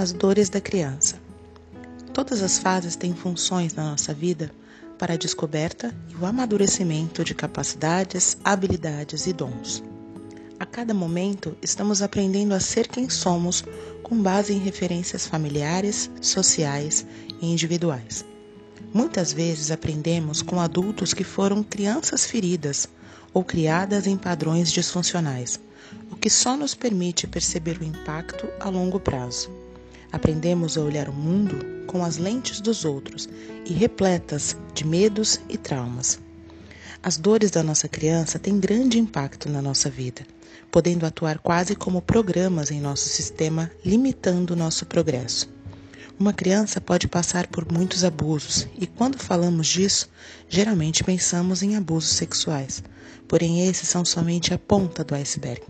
As dores da criança. Todas as fases têm funções na nossa vida para a descoberta e o amadurecimento de capacidades, habilidades e dons. A cada momento, estamos aprendendo a ser quem somos com base em referências familiares, sociais e individuais. Muitas vezes aprendemos com adultos que foram crianças feridas ou criadas em padrões disfuncionais, o que só nos permite perceber o impacto a longo prazo. Aprendemos a olhar o mundo com as lentes dos outros e repletas de medos e traumas. As dores da nossa criança têm grande impacto na nossa vida, podendo atuar quase como programas em nosso sistema, limitando o nosso progresso. Uma criança pode passar por muitos abusos e, quando falamos disso, geralmente pensamos em abusos sexuais. Porém, esses são somente a ponta do iceberg.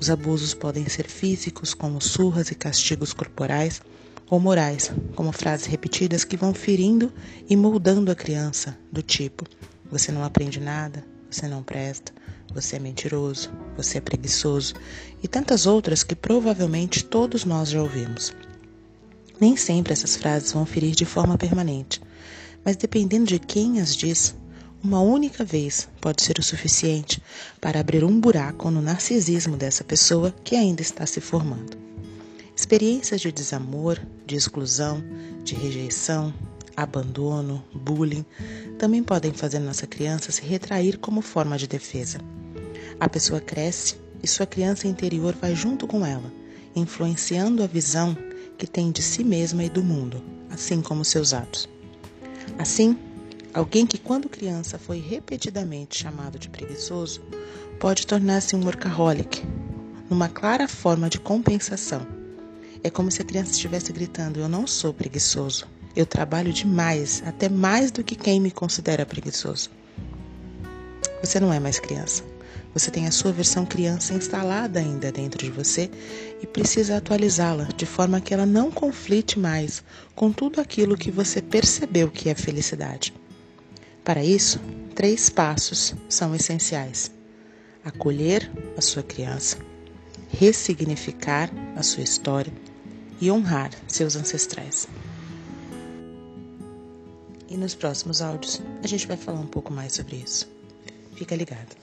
Os abusos podem ser físicos, como surras e castigos corporais, ou morais, como frases repetidas que vão ferindo e moldando a criança, do tipo: você não aprende nada, você não presta, você é mentiroso, você é preguiçoso, e tantas outras que provavelmente todos nós já ouvimos. Nem sempre essas frases vão ferir de forma permanente, mas dependendo de quem as diz, uma única vez pode ser o suficiente para abrir um buraco no narcisismo dessa pessoa que ainda está se formando. Experiências de desamor, de exclusão, de rejeição, abandono, bullying também podem fazer nossa criança se retrair como forma de defesa. A pessoa cresce e sua criança interior vai junto com ela, influenciando a visão que tem de si mesma e do mundo, assim como seus atos. Assim, Alguém que, quando criança, foi repetidamente chamado de preguiçoso, pode tornar-se um workaholic, numa clara forma de compensação. É como se a criança estivesse gritando: Eu não sou preguiçoso. Eu trabalho demais, até mais do que quem me considera preguiçoso. Você não é mais criança. Você tem a sua versão criança instalada ainda dentro de você e precisa atualizá-la de forma que ela não conflite mais com tudo aquilo que você percebeu que é felicidade. Para isso, três passos são essenciais: acolher a sua criança, ressignificar a sua história e honrar seus ancestrais. E nos próximos áudios a gente vai falar um pouco mais sobre isso. Fica ligado.